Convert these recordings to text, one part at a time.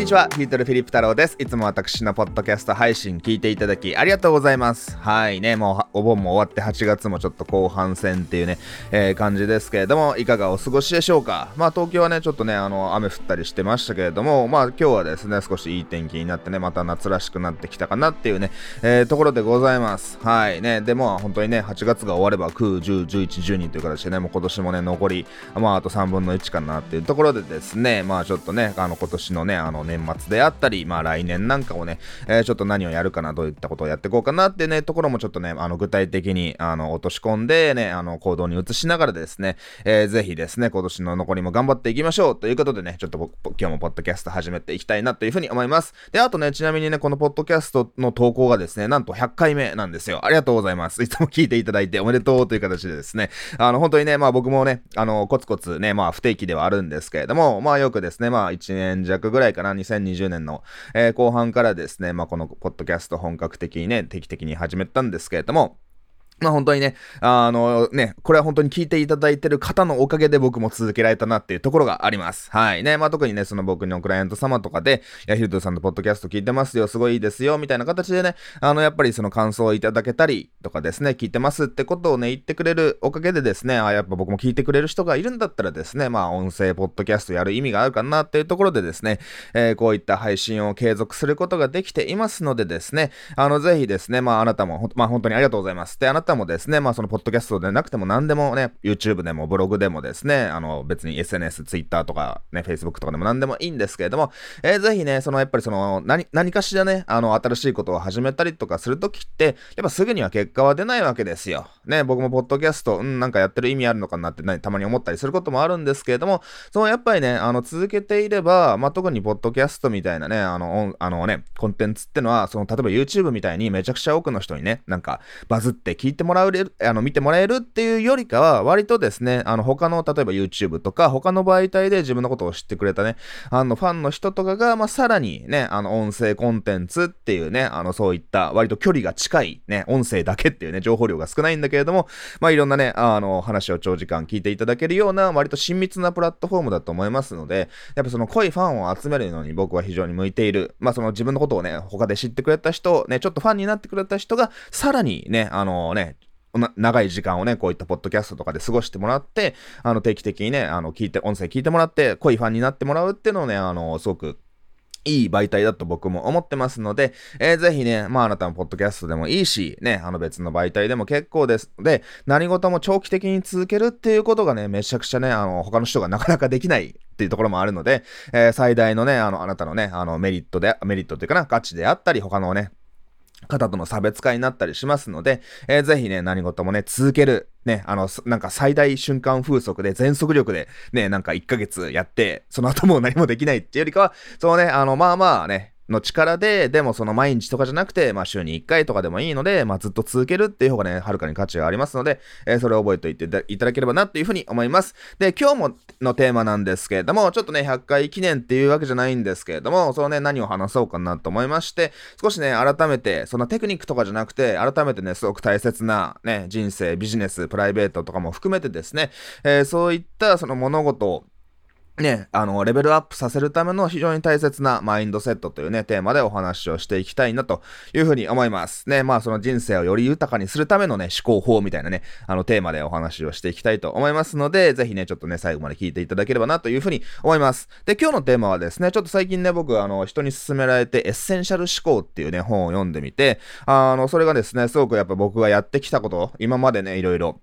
にちは、ヒートルフィリップ太郎です。いつも私のポッドキャスト配信聞いていただきありがとうございます。はいね、もうお盆も終わって8月もちょっと後半戦っていうね、えー、感じですけれども、いかがお過ごしでしょうか？まあ東京はね、ちょっとね、あの、雨降ったりしてましたけれども、まあ今日はですね、少しいい天気になってね、また夏らしくなってきたかなっていうね、えー、ところでございます。はいね、でも本当にね、8月が終われば9、10、11、12という形でね、もう今年もね、残り、まああと3分の1かなっていうところでですね、まあちょっとね、あの今年のね、あのね年末であったり、まあ来年なんかをね、えー、ちょっと何をやるかな、どういったことをやっていこうかなってね、ところもちょっとね、あの具体的にあの落とし込んでね、あの行動に移しながらですね、えー、ぜひですね、今年の残りも頑張っていきましょうということでね、ちょっと今日もポッドキャスト始めていきたいなというふうに思います。で、あとね、ちなみにね、このポッドキャストの投稿がですね、なんと100回目なんですよ。ありがとうございます。いつも聞いていただいておめでとうという形でですね、あの、本当にね、まあ僕もね、あの、コツコツね、まあ不定期ではあるんですけれども、まあよくですね、まあ1年弱ぐらいかな、2020年の、えー、後半からですね、まあ、このポッドキャスト本格的にね、定期的に始めたんですけれども、まあ本当にね、あのね、これは本当に聞いていただいてる方のおかげで僕も続けられたなっていうところがあります。はい。ね、まあ特にね、その僕のクライアント様とかで、いや、ヒルトさんのポッドキャスト聞いてますよ、すごいいいですよ、みたいな形でね、あの、やっぱりその感想をいただけたりとかですね、聞いてますってことをね、言ってくれるおかげでですね、あ、やっぱ僕も聞いてくれる人がいるんだったらですね、まあ音声ポッドキャストやる意味があるかなっていうところでですね、えー、こういった配信を継続することができていますのでですね、あの、ぜひですね、まああなたも、まあ本当にありがとうございます。で、あなたもですね、まあそのポッドキャストでなくても何でもね、YouTube でもブログでもですね、あの別に SNS、Twitter とかね、Facebook とかでも何でもいいんですけれども、えー、ぜひね、そのやっぱりその何、何かしらね、あの新しいことを始めたりとかするときって、やっぱすぐには結果は出ないわけですよ。ね、僕もポッドキャスト、うん、なんかやってる意味あるのかなって、ね、たまに思ったりすることもあるんですけれども、そのやっぱりね、あの続けていれば、まあ、特にポッドキャストみたいなね、あの、あのね、コンテンツってのは、その例えば YouTube みたいにめちゃくちゃ多くの人にね、なんかバズって聞いてもらえる、あの見てもらえるってっていうよりかは、割とですね、あの、他の、例えば YouTube とか、他の媒体で自分のことを知ってくれたね、あの、ファンの人とかが、まあ、さらにね、あの、音声コンテンツっていうね、あの、そういった割と距離が近い、ね、音声だけっていうね、情報量が少ないんだけれども、まあ、いろんなね、あの、話を長時間聞いていただけるような、割と親密なプラットフォームだと思いますので、やっぱその濃いファンを集めるのに僕は非常に向いている。まあ、その自分のことをね、他で知ってくれた人、ね、ちょっとファンになってくれた人が、さらにね、あのね、長い時間をね、こういったポッドキャストとかで過ごしてもらって、あの、定期的にね、あの、聞いて、音声聞いてもらって、濃いファンになってもらうっていうのをね、あの、すごく、いい媒体だと僕も思ってますので、えー、ぜひね、まああなたのポッドキャストでもいいし、ね、あの別の媒体でも結構です。で、何事も長期的に続けるっていうことがね、めちゃくちゃね、あの、他の人がなかなかできないっていうところもあるので、えー、最大のね、あの、あなたのね、あの、メリットで、メリットというかな、価値であったり、他のね、方との差別化になったりしますので、えー、ぜひね、何事もね、続ける。ね、あの、なんか最大瞬間風速で全速力でね、なんか1ヶ月やって、その後もう何もできないっていうよりかは、そのね、あの、まあまあね、の力で、でもその毎日とかじゃなくて、まあ週に1回とかでもいいので、まあずっと続けるっていう方がね、はるかに価値がありますので、えー、それを覚えておいていただければなっていうふうに思います。で、今日ものテーマなんですけれども、ちょっとね、100回記念っていうわけじゃないんですけれども、そのね、何を話そうかなと思いまして、少しね、改めて、そのテクニックとかじゃなくて、改めてね、すごく大切なね、人生、ビジネス、プライベートとかも含めてですね、えー、そういったその物事をね、あの、レベルアップさせるための非常に大切なマインドセットというね、テーマでお話をしていきたいなというふうに思います。ね、まあその人生をより豊かにするためのね、思考法みたいなね、あのテーマでお話をしていきたいと思いますので、ぜひね、ちょっとね、最後まで聞いていただければなというふうに思います。で、今日のテーマはですね、ちょっと最近ね、僕、あの、人に勧められてエッセンシャル思考っていうね、本を読んでみて、あの、それがですね、すごくやっぱ僕がやってきたこと、今までね、いろいろ、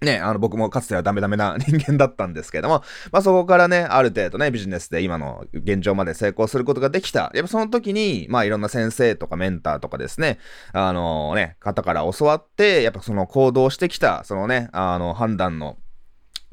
ね、あの、僕もかつてはダメダメな 人間だったんですけども、まあそこからね、ある程度ね、ビジネスで今の現状まで成功することができた。やっぱその時に、まあいろんな先生とかメンターとかですね、あのね、方から教わって、やっぱその行動してきた、そのね、あの判断の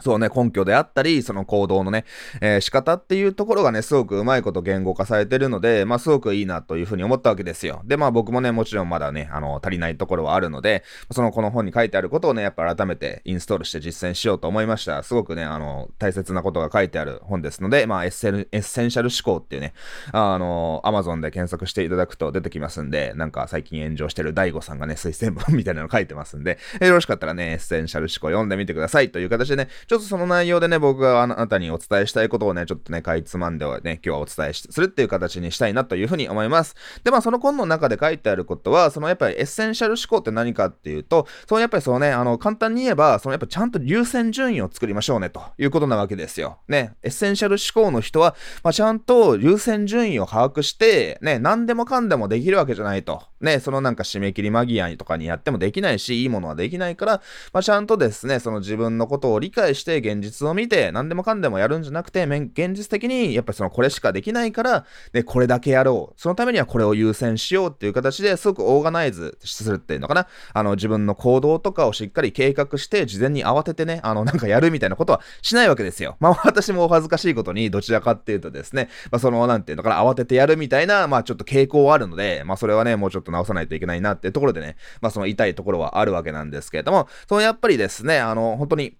そうね、根拠であったり、その行動のね、えー、仕方っていうところがね、すごくうまいこと言語化されてるので、まあ、すごくいいなというふうに思ったわけですよ。で、まあ、僕もね、もちろんまだね、あの、足りないところはあるので、その、この本に書いてあることをね、やっぱ改めてインストールして実践しようと思いました。すごくね、あの、大切なことが書いてある本ですので、まあ、エッセル、エッセンシャル思考っていうね、あの、アマゾンで検索していただくと出てきますんで、なんか最近炎上してる DaiGo さんがね、推薦文みたいなの書いてますんで、よろしかったらね、エッセンシャル思考読んでみてくださいという形でね、ちょっとその内容でね、僕があなたにお伝えしたいことをね、ちょっとね、かいつまんではね、今日はお伝えするっていう形にしたいなというふうに思います。で、まあその本の中で書いてあることは、そのやっぱりエッセンシャル思考って何かっていうと、そのやっぱりそのね、あの、簡単に言えば、そのやっぱちゃんと優先順位を作りましょうね、ということなわけですよ。ね、エッセンシャル思考の人は、まあ、ちゃんと優先順位を把握して、ね、何でもかんでもできるわけじゃないと。ね、そのなんか締め切り間際とかにやってもできないし、いいものはできないから、まあ、ちゃんとですね、その自分のことを理解して現実を見て、何でもかんでもやるんじゃなくて、現実的にやっぱりそのこれしかできないから、ね、これだけやろう。そのためにはこれを優先しようっていう形ですごくオーガナイズするっていうのかな。あの、自分の行動とかをしっかり計画して、事前に慌ててね、あの、なんかやるみたいなことはしないわけですよ。まあ、私もお恥ずかしいことに、どちらかっていうとですね、まあ、その、なんていうのかな、慌ててやるみたいな、まあ、ちょっと傾向はあるので、まあ、それはね、もうちょっと直さないといけないなっていうところでね、まあ、その痛いところはあるわけなんですけれども、そのやっぱりですね、あの、本当に、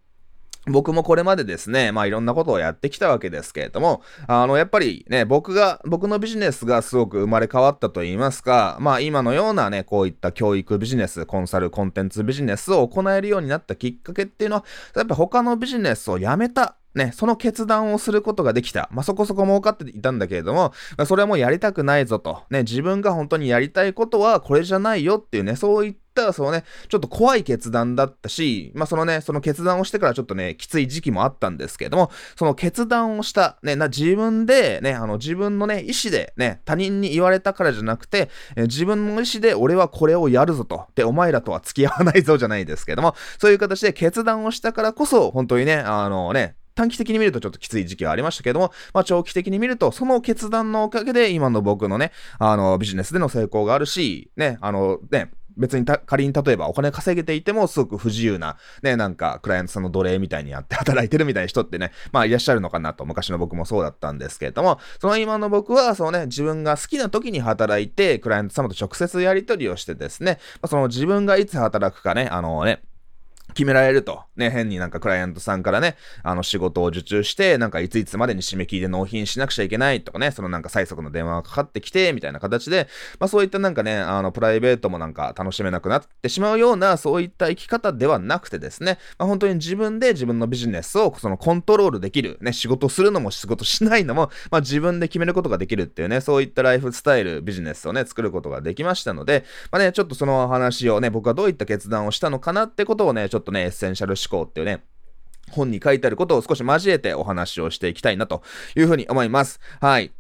僕もこれまでですね、まあいろんなことをやってきたわけですけれども、あの、やっぱりね、僕が、僕のビジネスがすごく生まれ変わったと言いますか、まあ今のようなね、こういった教育ビジネス、コンサル、コンテンツビジネスを行えるようになったきっかけっていうのは、やっぱ他のビジネスをやめたね、その決断をすることができた。まあ、そこそこ儲かっていたんだけれども、まあ、それはもうやりたくないぞと。ね、自分が本当にやりたいことはこれじゃないよっていうね、そういったそのね、ちょっと怖い決断だったし、まあ、そのね、その決断をしてからちょっとね、きつい時期もあったんですけれども、その決断をした、ね、な、自分で、ね、あの、自分のね、意思で、ね、他人に言われたからじゃなくて、え自分の意思で俺はこれをやるぞと。で、お前らとは付き合わないぞじゃないですけれども、そういう形で決断をしたからこそ、本当にね、あのね、短期的に見るとちょっときつい時期はありましたけども、まあ長期的に見ると、その決断のおかげで今の僕のね、あの、ビジネスでの成功があるし、ね、あの、ね、別に仮に例えばお金稼げていてもすごく不自由な、ね、なんかクライアントさんの奴隷みたいにやって働いてるみたいな人ってね、まあいらっしゃるのかなと、昔の僕もそうだったんですけれども、その今の僕は、そのね、自分が好きな時に働いて、クライアント様と直接やり取りをしてですね、まあ、その自分がいつ働くかね、あのね、決められると。ね、変になんかクライアントさんからね、あの仕事を受注して、なんかいついつまでに締め切りで納品しなくちゃいけないとかね、そのなんか催促の電話がかかってきて、みたいな形で、まあそういったなんかね、あのプライベートもなんか楽しめなくなってしまうような、そういった生き方ではなくてですね、まあ本当に自分で自分のビジネスをそのコントロールできる、ね、仕事するのも仕事しないのも、まあ自分で決めることができるっていうね、そういったライフスタイル、ビジネスをね、作ることができましたので、まあね、ちょっとその話をね、僕はどういった決断をしたのかなってことをね、ちょっととね、エッセンシャル思考っていうね、本に書いてあることを少し交えてお話をしていきたいなというふうに思います。はい。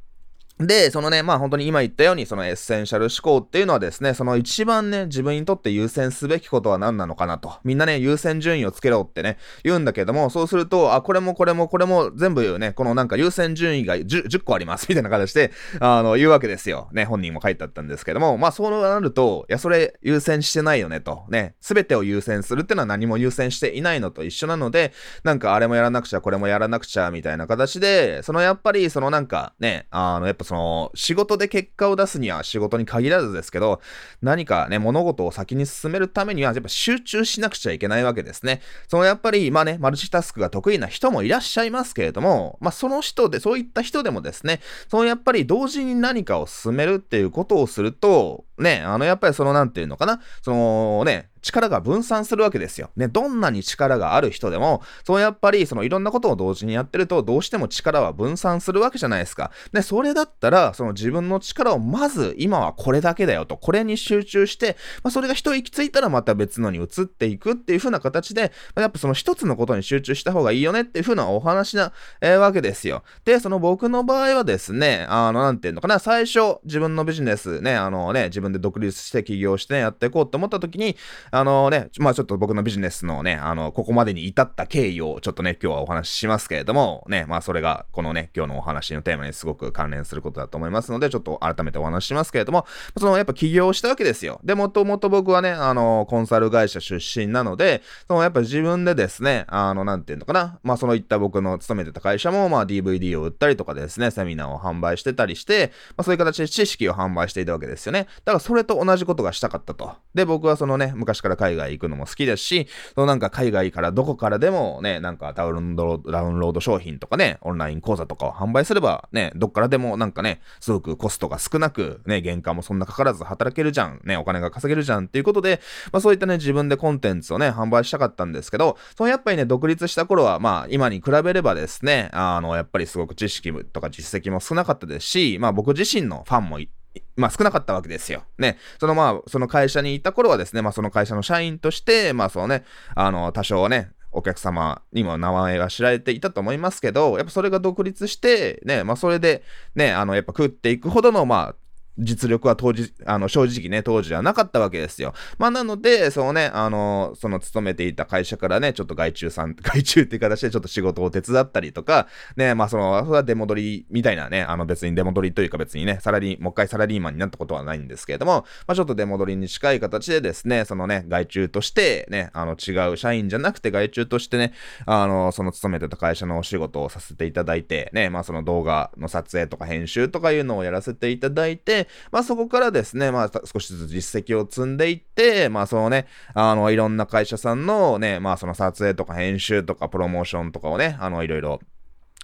で、そのね、まあ本当に今言ったように、そのエッセンシャル思考っていうのはですね、その一番ね、自分にとって優先すべきことは何なのかなと。みんなね、優先順位をつけろってね、言うんだけども、そうすると、あ、これもこれもこれも全部ね、このなんか優先順位が 10, 10個あります、みたいな形で、あの、言うわけですよ。ね、本人も書いてあったんですけども、まあそうなると、いや、それ優先してないよねと。ね、すべてを優先するってのは何も優先していないのと一緒なので、なんかあれもやらなくちゃ、これもやらなくちゃ、みたいな形で、そのやっぱり、そのなんかね、あの、やっぱその、仕事で結果を出すには仕事に限らずですけど、何かね、物事を先に進めるためには、やっぱ集中しなくちゃいけないわけですね。そのやっぱり、今ね、マルチタスクが得意な人もいらっしゃいますけれども、まあその人で、そういった人でもですね、そのやっぱり同時に何かを進めるっていうことをすると、ね、あのやっぱりそのなんていうのかな、そのね、力が分散するわけですよ。ね、どんなに力がある人でも、そうやっぱり、そのいろんなことを同時にやってると、どうしても力は分散するわけじゃないですか。で、それだったら、その自分の力をまず、今はこれだけだよと、これに集中して、まあ、それが一息ついたらまた別のに移っていくっていう風な形で、まあ、やっぱその一つのことに集中した方がいいよねっていう風なお話な、えー、わけですよ。で、その僕の場合はですね、あの、なんていうのかな、最初、自分のビジネスね、あのね、自分分で独立して起業して、やっていこうと思った時に、あのね、まあちょっと僕のビジネスのね、あの、ここまでに至った経緯をちょっとね、今日はお話ししますけれども、ね、まあそれがこのね、今日のお話のテーマにすごく関連することだと思いますので、ちょっと改めてお話ししますけれども、そのやっぱ起業したわけですよ。で、もともと僕はね、あの、コンサル会社出身なので、そのやっぱ自分でですね、あの、なんていうのかな、まあそのいった僕の勤めてた会社も、まあ DVD を売ったりとかですね、セミナーを販売してたりして、まあそういう形で知識を販売していたわけですよね。だからそれと同じことがしたかったと。で、僕はそのね、昔から海外行くのも好きですし、そのなんか海外からどこからでもね、なんかダウンロード、ダウンロード商品とかね、オンライン講座とかを販売すればね、どっからでもなんかね、すごくコストが少なく、ね、原価もそんなかからず働けるじゃん、ね、お金が稼げるじゃんっていうことで、まあそういったね、自分でコンテンツをね、販売したかったんですけど、そのやっぱりね、独立した頃は、まあ今に比べればですね、あの、やっぱりすごく知識とか実績も少なかったですし、まあ僕自身のファンもいまあ少なかったわけですよ。ね。そのまあ、その会社にいた頃はですね、まあその会社の社員として、まあそうね、あの、多少ね、お客様にも名前が知られていたと思いますけど、やっぱそれが独立して、ね、まあそれで、ね、あの、やっぱ食っていくほどの、まあ、実力は当時、あの、正直ね、当時はなかったわけですよ。まあ、なので、そのね、あの、その勤めていた会社からね、ちょっと外注さん、外注っていう形でちょっと仕事を手伝ったりとか、ね、まあ、その、それは出戻りみたいなね、あの別に出戻りというか別にね、サラリー、もう一回サラリーマンになったことはないんですけれども、まあ、ちょっと出戻りに近い形でですね、そのね、外注として、ね、あの、違う社員じゃなくて外注としてね、あの、その勤めてた会社のお仕事をさせていただいて、ね、まあ、その動画の撮影とか編集とかいうのをやらせていただいて、まあ、そこからですね、まあ、少しずつ実績を積んでいって、まあ、そのね、あの、いろんな会社さんのね、まあ、その撮影とか編集とかプロモーションとかをね、あの、いろいろ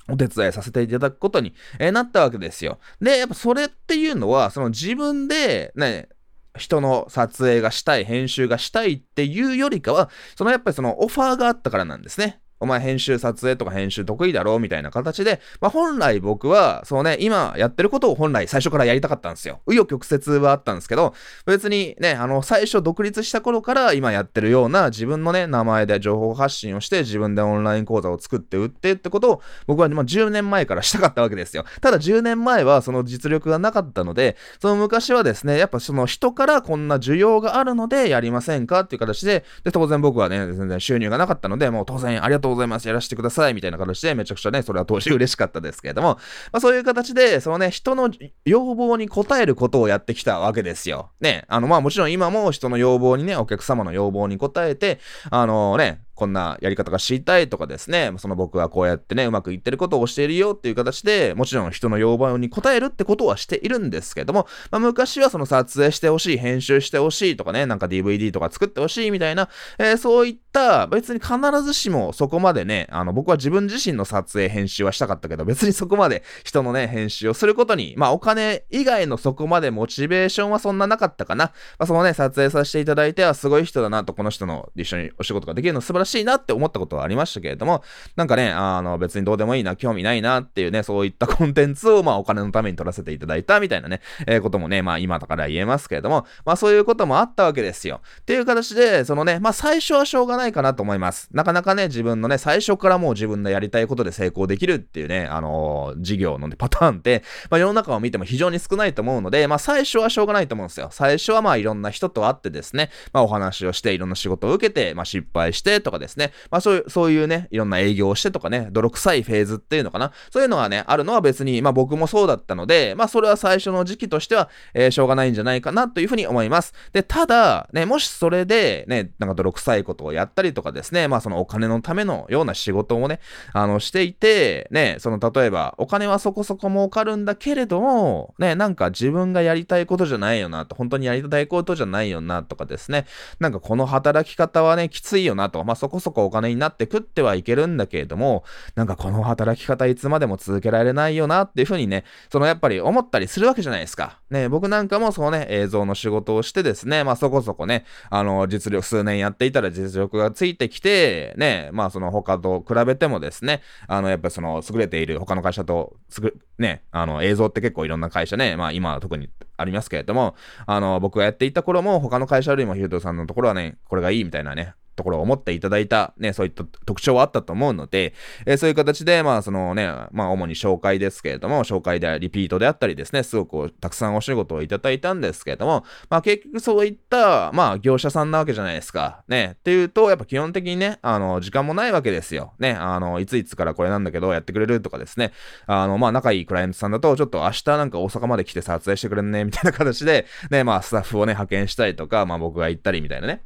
お手伝いさせていただくことに、えなったわけですよ。で、やっぱそれっていうのは、その自分でね、人の撮影がしたい、編集がしたいっていうよりかは、そのやっぱりそのオファーがあったからなんですね。お前編集撮影とか編集得意だろみたいな形で、まあ本来僕は、そうね、今やってることを本来最初からやりたかったんですよ。紆余曲折はあったんですけど、別にね、あの、最初独立した頃から今やってるような自分のね、名前で情報発信をして自分でオンライン講座を作って売ってってことを僕はまあ10年前からしたかったわけですよ。ただ10年前はその実力がなかったので、その昔はですね、やっぱその人からこんな需要があるのでやりませんかっていう形で、で、当然僕はね、全然収入がなかったので、もう当然ありがとうございます。やらせてください。みたいな形で、めちゃくちゃね、それは当時嬉しかったですけれども、まあそういう形で、そのね、人の要望に応えることをやってきたわけですよ。ね、あの、まあもちろん今も人の要望にね、お客様の要望に応えて、あのね、こんなやり方が知りたいとかですね、その僕はこうやってね、うまくいってることを教えるよっていう形で、もちろん人の要望に応えるってことはしているんですけども、まあ、昔はその撮影してほしい、編集してほしいとかね、なんか DVD とか作ってほしいみたいな、えー、そういった別に必ずしもそこまでね、あの僕は自分自身の撮影、編集はしたかったけど、別にそこまで人のね、編集をすることに、まあお金以外のそこまでモチベーションはそんななかったかな。まあそのね、撮影させていただいてはすごい人だなと、この人の一緒にお仕事ができるの素晴らしいしいなって思ったことことはありましたけれども、なんかね、あの、別にどうでもいいな、興味ないなっていうね、そういったコンテンツを、まあ、お金のために取らせていただいたみたいなね、えー、こともね、まあ、今だから言えますけれども、まあ、そういうこともあったわけですよ。っていう形で、そのね、まあ、最初はしょうがないかなと思います。なかなかね、自分のね、最初からもう自分のやりたいことで成功できるっていうね、あのー、事業のね、パターンって、まあ、世の中を見ても非常に少ないと思うので、まあ、最初はしょうがないと思うんですよ。最初はまあ、いろんな人と会ってですね、まあ、お話をして、いろんな仕事を受けて、まあ、失敗してとかですね、まあ、そういう、そういうね、いろんな営業をしてとかね、泥臭いフェーズっていうのかな。そういうのがね、あるのは別に、まあ僕もそうだったので、まあそれは最初の時期としては、えー、しょうがないんじゃないかなというふうに思います。で、ただ、ね、もしそれで、ね、なんか泥臭いことをやったりとかですね、まあそのお金のためのような仕事をね、あの、していて、ね、その例えば、お金はそこそこ儲かるんだけれども、ね、なんか自分がやりたいことじゃないよなと、本当にやりたいことじゃないよなとかですね、なんかこの働き方はね、きついよなと、まあそこそこお金になって食ってはいけるんだけれども、なんかこの働き方いつまでも続けられないよなっていうふうにね、そのやっぱり思ったりするわけじゃないですか。ね、僕なんかもそのね、映像の仕事をしてですね、まあそこそこね、あの、実力、数年やっていたら実力がついてきて、ね、まあその他と比べてもですね、あの、やっぱりその優れている他の会社と、すぐ、ね、あの、映像って結構いろんな会社ね、まあ今は特にありますけれども、あの、僕がやっていた頃も他の会社よりもヒルトさんのところはね、これがいいみたいなね、ところを思っていただいた、ね、そういった特徴はあったと思うので、えー、そういう形で、まあ、そのね、まあ、主に紹介ですけれども、紹介でリピートであったりですね、すごくたくさんお仕事をいただいたんですけれども、まあ、結局そういった、まあ、業者さんなわけじゃないですか。ね、っていうと、やっぱ基本的にね、あの、時間もないわけですよ。ね、あの、いついつからこれなんだけど、やってくれるとかですね、あの、まあ、仲いいクライアントさんだと、ちょっと明日なんか大阪まで来て撮影してくれんね、みたいな形で、ね、まあ、スタッフをね、派遣したりとか、まあ、僕が行ったりみたいなね。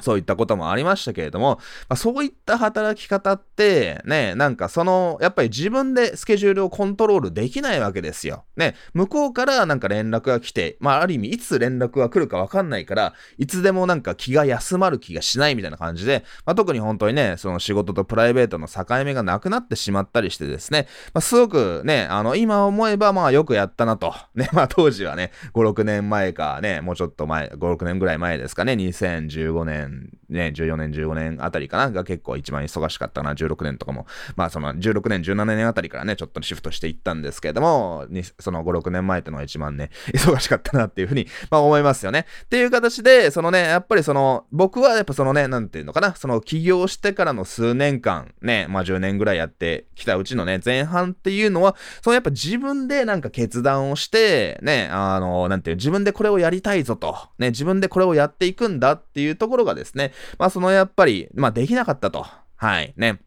そういったこともありましたけれども、まあ、そういった働き方って、ね、なんかその、やっぱり自分でスケジュールをコントロールできないわけですよ。ね、向こうからなんか連絡が来て、まあある意味いつ連絡が来るかわかんないから、いつでもなんか気が休まる気がしないみたいな感じで、まあ特に本当にね、その仕事とプライベートの境目がなくなってしまったりしてですね、まあすごくね、あの、今思えばまあよくやったなと。ね、まあ当時はね、5、6年前かね、もうちょっと前、5、6年ぐらい前ですかね、2015年年、ね、14年、15年あたりかな、が結構一番忙しかったな、16年とかも。まあその16年、17年あたりからね、ちょっとシフトしていったんですけれども、その5、6年前ってのが一番ね、忙しかったなっていうふうに、まあ思いますよね。っていう形で、そのね、やっぱりその、僕はやっぱそのね、なんていうのかな、その起業してからの数年間、ね、まあ10年ぐらいやってきたうちのね、前半っていうのは、そのやっぱ自分でなんか決断をして、ね、あの、なんていう、自分でこれをやりたいぞと、ね、自分でこれをやっていくんだっていうところがですね、まあそのやっぱり、まあできなかったと。はい。ね。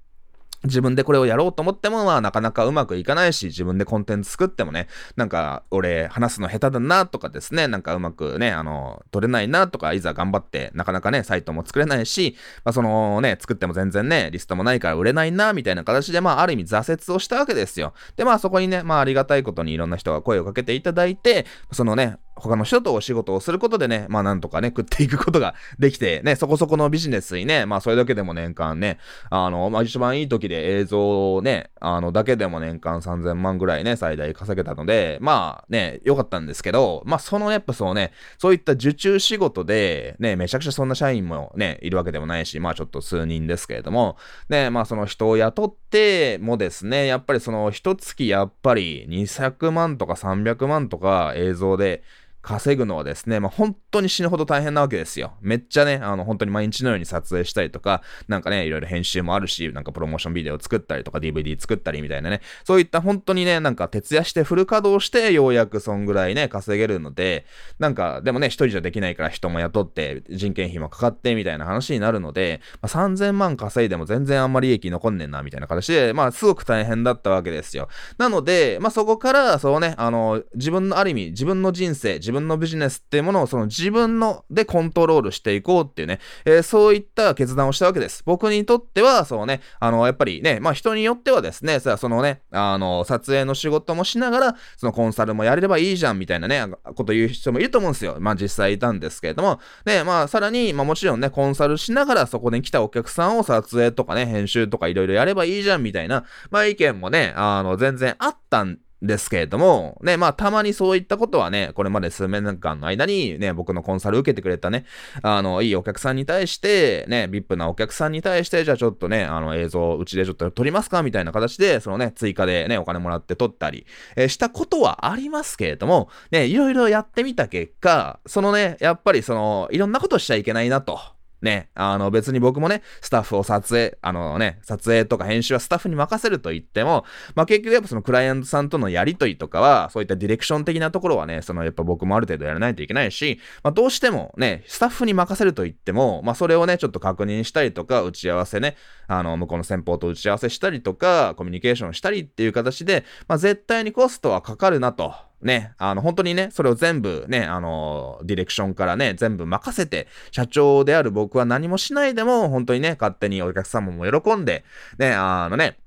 自分でこれをやろうと思っても、まあなかなかうまくいかないし、自分でコンテンツ作ってもね、なんか俺話すの下手だなとかですね、なんかうまくね、あの、取れないなとか、いざ頑張ってなかなかね、サイトも作れないし、まあそのね、作っても全然ね、リストもないから売れないな、みたいな形で、まあある意味挫折をしたわけですよ。で、まあそこにね、まあありがたいことにいろんな人が声をかけていただいて、そのね、他の人とお仕事をすることでね、まあなんとかね、食っていくことができて、ね、そこそこのビジネスにね、まあそれだけでも年間ね、あの、まあ一番いい時で映像をね、あの、だけでも年間3000万ぐらいね、最大稼げたので、まあね、良かったんですけど、まあそのやっぱそうね、そういった受注仕事で、ね、めちゃくちゃそんな社員もね、いるわけでもないし、まあちょっと数人ですけれども、ね、まあその人を雇ってもですね、やっぱりその一月やっぱり200万とか300万とか映像で、稼ぐのはですね、まあ、本当に死ぬほど大変なわけですよ。めっちゃね、あの、本当に毎日のように撮影したりとか、なんかね、いろいろ編集もあるし、なんかプロモーションビデオ作ったりとか、DVD 作ったりみたいなね、そういった本当にね、なんか徹夜してフル稼働して、ようやくそんぐらいね、稼げるので、なんか、でもね、一人じゃできないから人も雇って、人件費もかかってみたいな話になるので、まあ、3000万稼いでも全然あんまり利益残んねんな、みたいな形で、まあ、すごく大変だったわけですよ。なので、まあ、そこから、そうね、あの、自分のある意味、自分の人生、自分のビジネスっていうものをその自分のでコントロールしていこうっていうね、えー、そういった決断をしたわけです。僕にとっては、そうね、あの、やっぱりね、まあ人によってはですね、さそのね、あの、撮影の仕事もしながら、そのコンサルもやれればいいじゃんみたいなね、こと言う人もいると思うんですよ。まあ実際いたんですけれども、ね、まあさらに、まあもちろんね、コンサルしながらそこに来たお客さんを撮影とかね、編集とかいろいろやればいいじゃんみたいな、まあ意見もね、あの、全然あったんですけれども、ね、まあ、たまにそういったことはね、これまで数年間の間にね、僕のコンサル受けてくれたね、あの、いいお客さんに対して、ね、VIP なお客さんに対して、じゃあちょっとね、あの、映像、うちでちょっと撮りますかみたいな形で、そのね、追加でね、お金もらって撮ったり、えー、したことはありますけれども、ね、いろいろやってみた結果、そのね、やっぱりその、いろんなことしちゃいけないなと。ね、あの別に僕もね、スタッフを撮影、あのね、撮影とか編集はスタッフに任せると言っても、まあ結局やっぱそのクライアントさんとのやりとりとかは、そういったディレクション的なところはね、そのやっぱ僕もある程度やらないといけないし、まあどうしてもね、スタッフに任せると言っても、まあそれをね、ちょっと確認したりとか、打ち合わせね、あの、向こうの先方と打ち合わせしたりとか、コミュニケーションしたりっていう形で、まあ絶対にコストはかかるなと。ね、あの、本当にね、それを全部ね、あの、ディレクションからね、全部任せて、社長である僕は何もしないでも、本当にね、勝手にお客様も喜んで、ね、あのね、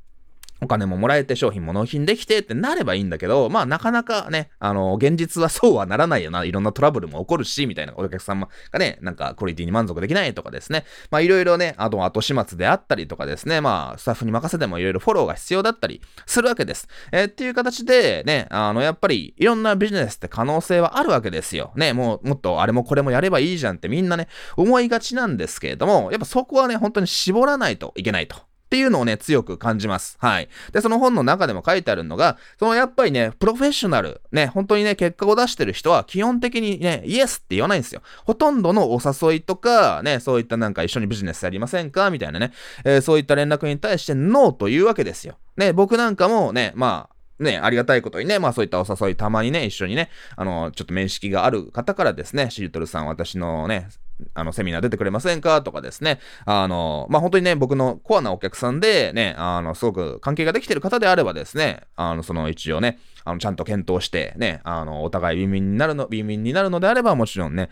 お金ももらえて商品も納品できてってなればいいんだけど、まあなかなかね、あの、現実はそうはならないよな。いろんなトラブルも起こるし、みたいなお客様がね、なんかクオリティに満足できないとかですね。まあいろいろね、あと後始末であったりとかですね、まあスタッフに任せてもいろいろフォローが必要だったりするわけです。えー、っていう形でね、あの、やっぱりいろんなビジネスって可能性はあるわけですよ。ね、もうもっとあれもこれもやればいいじゃんってみんなね、思いがちなんですけれども、やっぱそこはね、本当に絞らないといけないと。っていうのをね、強く感じます。はい。で、その本の中でも書いてあるのが、そのやっぱりね、プロフェッショナル、ね、本当にね、結果を出してる人は基本的にね、イエスって言わないんですよ。ほとんどのお誘いとか、ね、そういったなんか一緒にビジネスやりませんか？みたいなね、えー、そういった連絡に対してノーというわけですよ。ね、僕なんかもね、まあ、ね、ありがたいことにね、まあそういったお誘いたまにね、一緒にね、あの、ちょっと面識がある方からですね、シートルさん私のね、あの、セミナー出てくれませんか？とかですね、あの、まあ、本当にね、僕のコアなお客さんで、ね、あの、すごく関係ができてる方であればですね、あの、その一応ね、あの、ちゃんと検討して、ね、あの、お互いビンビンになるの、ビンビンになるのであれば、もちろんね、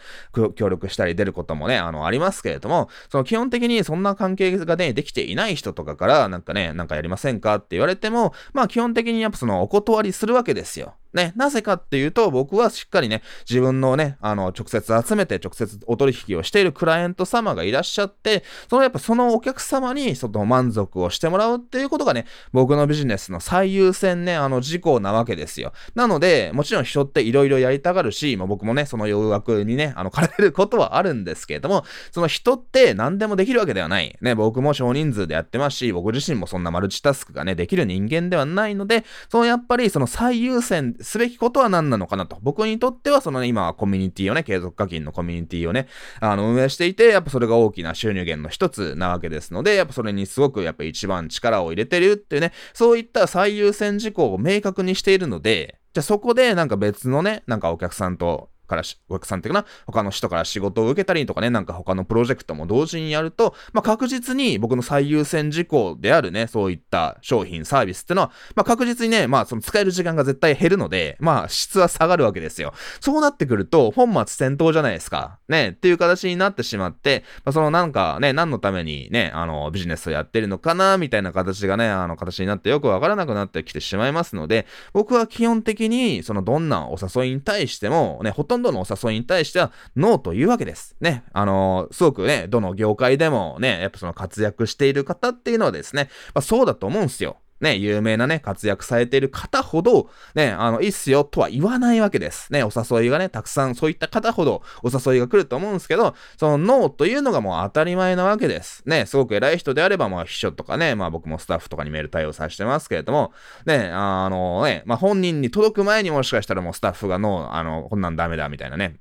協力したり出ることもね、あの、ありますけれども、その基本的にそんな関係がね、できていない人とかから、なんかね、なんかやりませんか？って言われても、まあ基本的にやっぱそのお断りするわけですよ。ね、なぜかっていうと、僕はしっかりね、自分のね、あの、直接集めて、直接お取引をしているクライアント様がいらっしゃって、そのやっぱそのお客様に、その満足をしてもらうっていうことがね、僕のビジネスの最優先ね、あの、事項なわけですよ。なので、もちろん人って色々やりたがるし、まあ、僕もね、その誘惑にね、あの、駆られることはあるんですけれども、その人って何でもできるわけではない。ね、僕も少人数でやってますし、僕自身もそんなマルチタスクがね、できる人間ではないので、そのやっぱりその最優先すべきことは何なのかなと。僕にとっては、そのね、今はコミュニティをね、継続課金のコミュニティをね、あの、運営していて、やっぱそれが大きな収入源の一つなわけですので、やっぱそれにすごくやっぱ一番力を入れてるっていうね、そういった最優先事項を明確にしているので、じゃあそこでなんか別のね、なんかお客さんとからお客さんっていうかな、他の人から仕事を受けたりとかね、なんか他のプロジェクトも同時にやると、まあ、確実に僕の最優先事項であるね、そういった商品、サービスっていうのは、まあ、確実にね、まあ、その使える時間が絶対減るので、まあ、質は下がるわけですよ。そうなってくると、本末転倒じゃないですか。ね、っていう形になってしまって、まあ、そのなんかね、何のためにね、あの、ビジネスをやってるのかな、みたいな形がね、あの、形になってよくわからなくなってきてしまいますので、僕は基本的に、そのどんなお誘いに対しても、ね、ほとんどのお誘いに対して対してはノーというわけです。ね。あのー、すごくね、どの業界でもね、やっぱその活躍している方っていうのはですね、まあ、そうだと思うんですよ。ね、有名なね、活躍されている方ほど、ね、あの、いいっすよとは言わないわけです。ね、お誘いがね、たくさんそういった方ほどお誘いが来ると思うんですけど、そのノーというのがもう当たり前なわけです。ね、すごく偉い人であれば、まあ秘書とかね、まあ僕もスタッフとかにメール対応させてますけれども、ね、あのね、まあ本人に届く前にもしかしたらもうスタッフがノー、あの、こんなんダメだみたいなね、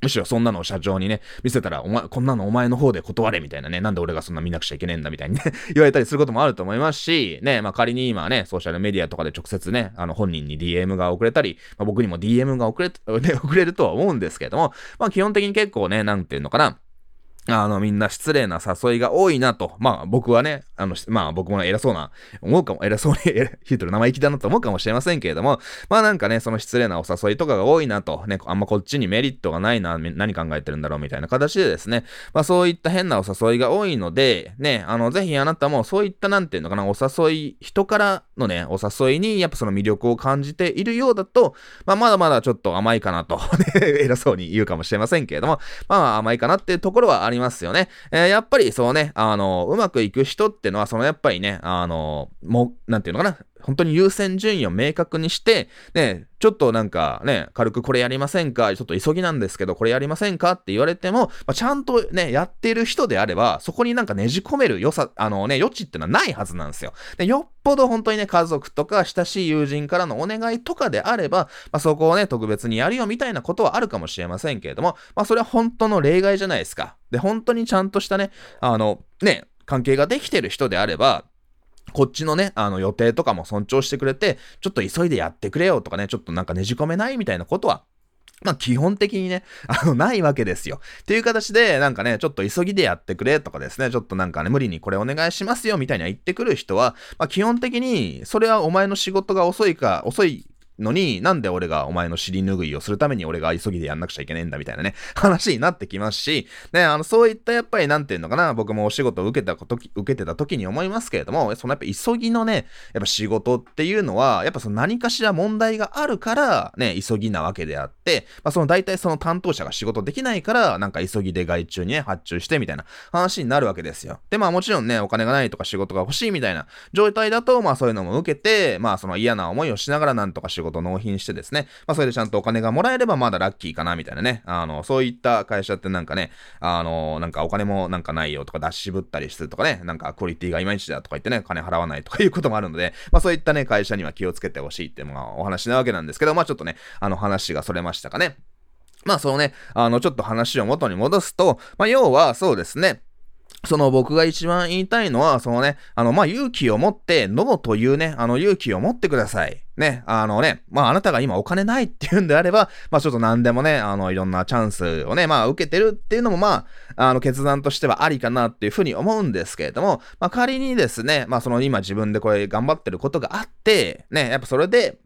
むしろそんなのを社長にね、見せたら、お前、こんなのお前の方で断れみたいなね、なんで俺がそんな見なくちゃいけねえんだみたいにね 言われたりすることもあると思いますし、ね、まあ仮に今ね、ソーシャルメディアとかで直接ね、あの本人に DM が送れたり、まあ、僕にも DM が送れ、ね、送れるとは思うんですけれども、まあ基本的に結構ね、なんていうのかな、あの、みんな失礼な誘いが多いなと。まあ、僕はね、あの、まあ、僕も偉そうな、思うかも、偉そうに、ヒートル生意気だなと思うかもしれませんけれども、まあなんかね、その失礼なお誘いとかが多いなと、ね、あんまこっちにメリットがないな、何考えてるんだろうみたいな形でですね、まあそういった変なお誘いが多いので、ね、あの、ぜひあなたもそういったなんていうのかな、お誘い、人からのね、お誘いに、やっぱその魅力を感じているようだと、まあまだまだちょっと甘いかなと、偉そうに言うかもしれませんけれども、まあ甘いかなっていうところはあります。ますよね。えー、やっぱりそうね、あの、うまくいく人ってのは、そのやっぱりね、あの、もう、なんていうのかな、本当に優先順位を明確にして、ね、ちょっとなんかね、軽くこれやりませんかちょっと急ぎなんですけど、これやりませんかって言われても、まあ、ちゃんとね、やってる人であれば、そこになんかねじ込める良さ、あのね、余地ってのはないはずなんですよ。で、よっぽど本当にね、家族とか親しい友人からのお願いとかであれば、まあ、そこをね、特別にやるよみたいなことはあるかもしれませんけれども、まあ、それは本当の例外じゃないですか。で、本当にちゃんとしたね、あの、ね、関係ができてる人であれば、こっちのね、あの予定とかも尊重してくれて、ちょっと急いでやってくれよとかね、ちょっとなんかねじ込めないみたいなことは、まあ基本的にね、あの、ないわけですよ。っていう形で、なんかね、ちょっと急ぎでやってくれとかですね、ちょっとなんかね、無理にこれお願いしますよみたいに言ってくる人は、まあ基本的に、それはお前の仕事が遅いか、遅いのに、なんで俺がお前の尻拭いをするために俺が急ぎでやんなくちゃいけねえんだみたいなね、話になってきますし、ね、あの、そういったやっぱりなんていうのかな、僕もお仕事を受けた時、受けてた時に思いますけれども、そのやっぱ急ぎのね、やっぱ仕事っていうのは、やっぱその何かしら問題があるから、ね、急ぎなわけであって、まあその大体その担当者が仕事できないから、なんか急ぎで外注にね、発注してみたいな話になるわけですよ。で、まあもちろんね、お金がないとか仕事が欲しいみたいな状態だと、まあそういうのも受けて、まあその嫌な思いをしながらなんとか仕事納品してですね、まあそれでちゃんとお金がもらえればまだラッキーかなみたいなね、あの、そういった会社ってなんかね、あの、なんかお金もなんかないよとか出し渋ったりするとかね、なんかクオリティがいまいちだとか言ってね、金払わないとかいうこともあるので、まあそういったね、会社には気をつけてほしいっていうのがお話なわけなんですけど、まあちょっとね、あの話がそれましたかね。まあそのね、あのちょっと話を元に戻すと、まあ要はそうですね、その僕が一番言いたいのは、そのね、あの、ま、勇気を持って、ノーというね、あの、勇気を持ってください。ね、あのね、まああなたが今お金ないっていうんであれば、まあちょっと何でもね、あのいろんなチャンスをね、まあ受けてるっていうのもまあ、あの決断としてはありかなっていうふうに思うんですけれども、まあ仮にですね、まあその今自分でこれ頑張ってることがあって、ね、やっぱそれで、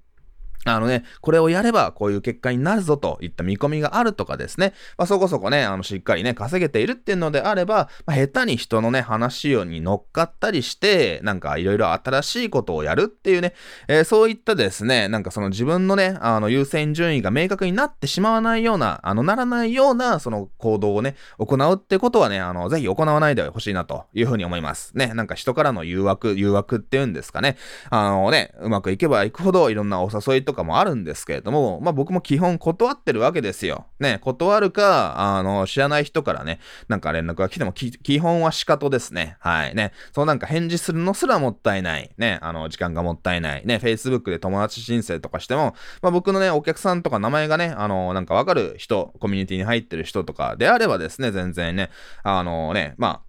あのね、これをやればこういう結果になるぞといった見込みがあるとかですね、まあ、そこそこね、あの、しっかりね、稼げているっていうのであれば、まあ、下手に人のね、話に乗っかったりして、なんかいろいろ新しいことをやるっていうね、えー、そういったですね、なんかその自分のね、あの、優先順位が明確になってしまわないような、あの、ならないような、その行動をね、行うってことはね、あの、ぜひ行わないでほしいなというふうに思います。ね、なんか人からの誘惑、誘惑っていうんですかね、あのね、うまくいけばいくほどいろんなお誘いととかもあるんですけれども、まあ僕も基本断ってるわけですよ。ね、断るか、あの、知らない人からね、なんか連絡が来ても、基本は仕方ですね。はいね。そうなんか返事するのすらもったいない。ね、あの、時間がもったいない。ね、Facebook で友達申請とかしても、まあ僕のね、お客さんとか名前がね、あの、なんかわかる人、コミュニティに入ってる人とかであればですね、全然ね、あのね、ま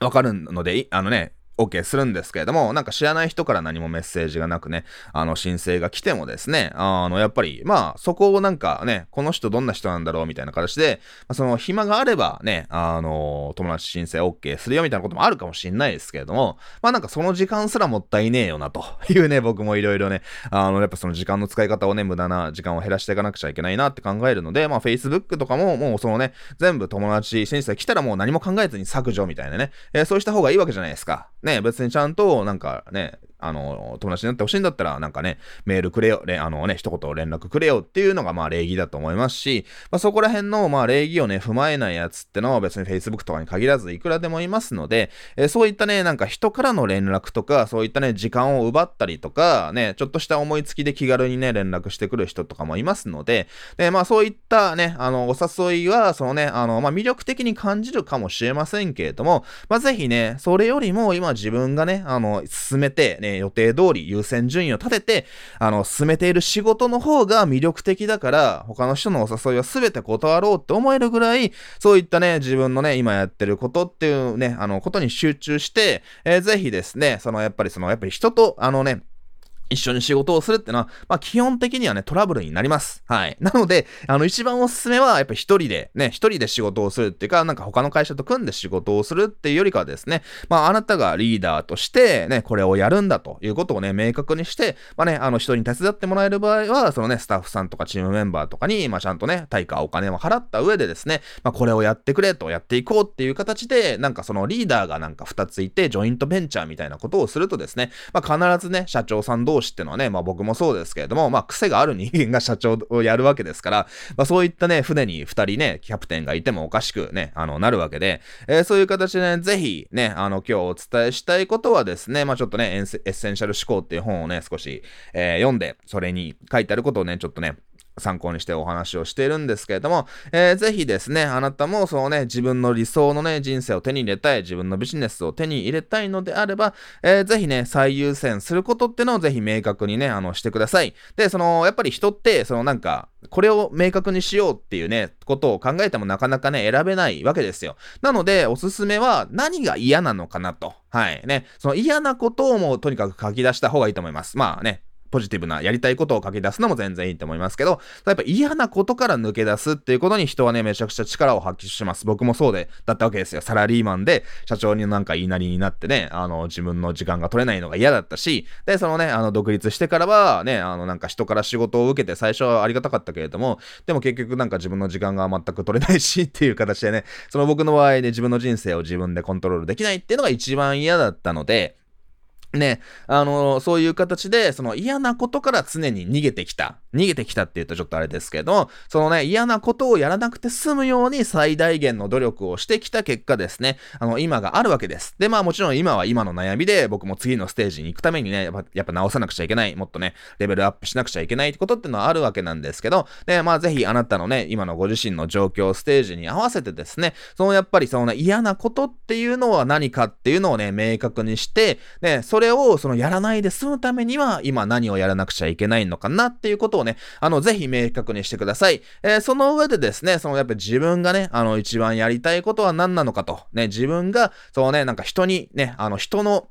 あ、わかるので、あのね、OK するんですけれども、なんか知らない人から何もメッセージがなくね、あの申請が来てもですね、あの、やっぱり、まあ、そこをなんかね、この人どんな人なんだろうみたいな形で、まあ、その暇があればね、あの、友達申請 OK するよみたいなこともあるかもしんないですけれども、まあなんかその時間すらもったいねえよなというね、僕もいろいろね、あの、やっぱその時間の使い方をね、無駄な時間を減らしていかなくちゃいけないなって考えるので、まあ Facebook とかももうそのね、全部友達申請来たらもう何も考えずに削除みたいなね、えー、そうした方がいいわけじゃないですか。ね、別にちゃんと、なんかね、あの、友達になってほしいんだったら、なんかね、メールくれよ、あのね、一言連絡くれよっていうのが、まあ、礼儀だと思いますし、まあ、そこら辺の、まあ、礼儀をね、踏まえないやつってのは別に Facebook とかに限らず、いくらでもいますので、えー、そういったね、なんか人からの連絡とか、そういったね、時間を奪ったりとか、ね、ちょっとした思いつきで気軽にね、連絡してくる人とかもいますので、で、まあ、そういったね、あの、お誘いは、そのね、あの、まあ、魅力的に感じるかもしれませんけれども、まあ、ぜひね、それよりも今自分がね、あの、進めて、ね、予定通り優先順位を立てて、あの、進めている仕事の方が魅力的だから、他の人のお誘いは全て断ろうって思えるぐらい、そういったね、自分のね、今やってることっていうね、あの、ことに集中して、えー、ぜひですね、その、やっぱりその、やっぱり人と、あのね、一緒に仕事をするってのは、まあ基本的にはね、トラブルになります。はい。なので、あの一番おすすめは、やっぱ一人で、ね、一人で仕事をするっていうか、なんか他の会社と組んで仕事をするっていうよりかはですね、まああなたがリーダーとして、ね、これをやるんだということをね、明確にして、まあね、あの人に手伝ってもらえる場合は、そのね、スタッフさんとかチームメンバーとかに、まあちゃんとね、対価お金を払った上でですね、まあこれをやってくれとやっていこうっていう形で、なんかそのリーダーがなんか二ついて、ジョイントベンチャーみたいなことをするとですね、まあ必ずね、社長さん同士っていうのはね、まあ僕もそうですけれども、まあ、癖がある人間が社長をやるわけですから、まあ、そういったね、船に二人ね、キャプテンがいてもおかしくね、あの、なるわけで、えー、そういう形でね、ぜひね、あの、今日お伝えしたいことはですね、まあ、ちょっとね、エッセンシャル思考っていう本をね、少し、えー、読んで、それに書いてあることをね、ちょっとね、参考にしてお話をしているんですけれども、えー、ぜひですね、あなたもそのね、自分の理想のね、人生を手に入れたい、自分のビジネスを手に入れたいのであれば、えー、ぜひね、最優先することってのをぜひ明確にね、あの、してください。で、その、やっぱり人って、そのなんか、これを明確にしようっていうね、ことを考えてもなかなかね、選べないわけですよ。なので、おすすめは何が嫌なのかなと。はい。ね。その嫌なことをもうとにかく書き出した方がいいと思います。まあね、ポジティブなやりたいことを書き出すのも全然いいと思いますけど、やっぱ嫌なことから抜け出すっていうことに人はね、めちゃくちゃ力を発揮します。僕もそうで、だったわけですよ。サラリーマンで社長になんか言いなりになってね、あの、自分の時間が取れないのが嫌だったし、で、そのね、あの、独立してからはね、あの、なんか人から仕事を受けて最初はありがたかったけれども、でも結局なんか自分の時間が全く取れないし っていう形でね、その僕の場合で自分の人生を自分でコントロールできないっていうのが一番嫌だったので、ね、あの、そういう形で、その嫌なことから常に逃げてきた。逃げてきたって言うとちょっとあれですけど、そのね、嫌なことをやらなくて済むように最大限の努力をしてきた結果ですね、あの、今があるわけです。で、まあもちろん今は今の悩みで、僕も次のステージに行くためにね、やっぱやっぱ直さなくちゃいけない、もっとね、レベルアップしなくちゃいけないってことってのはあるわけなんですけど、で、まあぜひあなたのね、今のご自身の状況、ステージに合わせてですね、そのやっぱりそのね、嫌なことっていうのは何かっていうのをね、明確にして、ね、それれをそのやらないで済むためには、今何をやらなくちゃいけないのかなっていうことをね、あの、ぜひ明確にしてください。えー、その上でですね、そのやっぱ自分がね、あの、一番やりたいことは何なのかと、ね、自分が、そうね、なんか人にね、あの、人の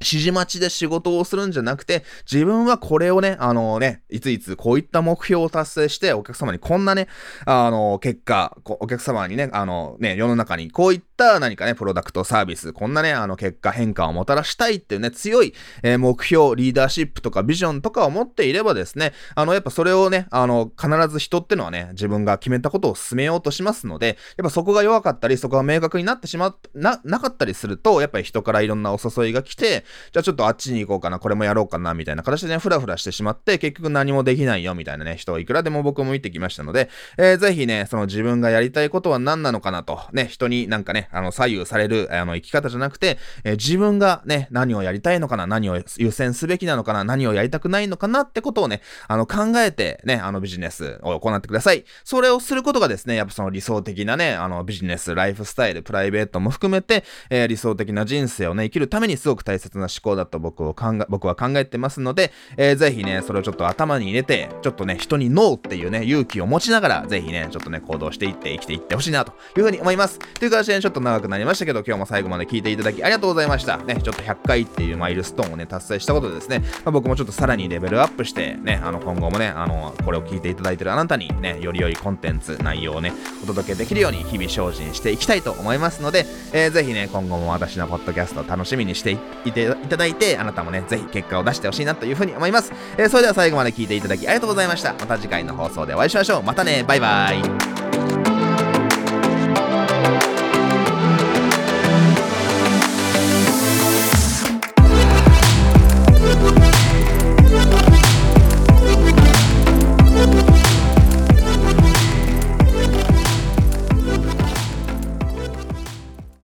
指示待ちで仕事をするんじゃなくて、自分はこれをね、あのね、いついつこういった目標を達成して、お客様にこんなね、あの、結果、お客様にね、あのね、世の中にこういった何かね、プロダクト、サービス、こんなね、あの、結果変化をもたらしたいっていうね、強い、えー、目標、リーダーシップとかビジョンとかを持っていればですね、あの、やっぱそれをね、あの、必ず人ってのはね、自分が決めたことを進めようとしますので、やっぱそこが弱かったり、そこが明確になってしまっ、な、なかったりすると、やっぱり人からいろんなお誘いが来て、じゃあちょっとあっちに行こうかな、これもやろうかな、みたいな形でね、ふらふらしてしまって、結局何もできないよ、みたいなね、人をいくらでも僕も見てきましたので、えー、ぜひね、その自分がやりたいことは何なのかなと、ね、人になんかね、あの、左右される、あの、生き方じゃなくて、えー、自分がね、何をやりたいのかな、何を優先すべきなのかな、何をやりたくないのかなってことをね、あの、考えてね、あの、ビジネスを行ってください。それをすることがですね、やっぱその理想的なね、あの、ビジネス、ライフスタイル、プライベートも含めて、えー、理想的な人生をね、生きるためにすごく大切な思考だと僕を考え、僕は考えてますので、えー、ぜひね、それをちょっと頭に入れて、ちょっとね、人にノーっていうね、勇気を持ちながら、ぜひね、ちょっとね、行動していって生きていってほしいなというふうに思います。という形で、ね、ちょっとと長くなりましたけど、今日も最後まで聞いていただきありがとうございました。ね、ちょっと100回っていうマイルストーンをね、達成したことでですね、まあ、僕もちょっとさらにレベルアップして、ね、あの、今後もね、あの、これを聞いていただいてるあなたにね、より良いコンテンツ、内容をね、お届けできるように日々精進していきたいと思いますので、えー、ぜひね、今後も私のポッドキャストを楽しみにしていていただいて、あなたもね、ぜひ結果を出してほしいなというふうに思います。えー、それでは最後まで聞いていただきありがとうございました。また次回の放送でお会いしましょう。またね、バイバイ。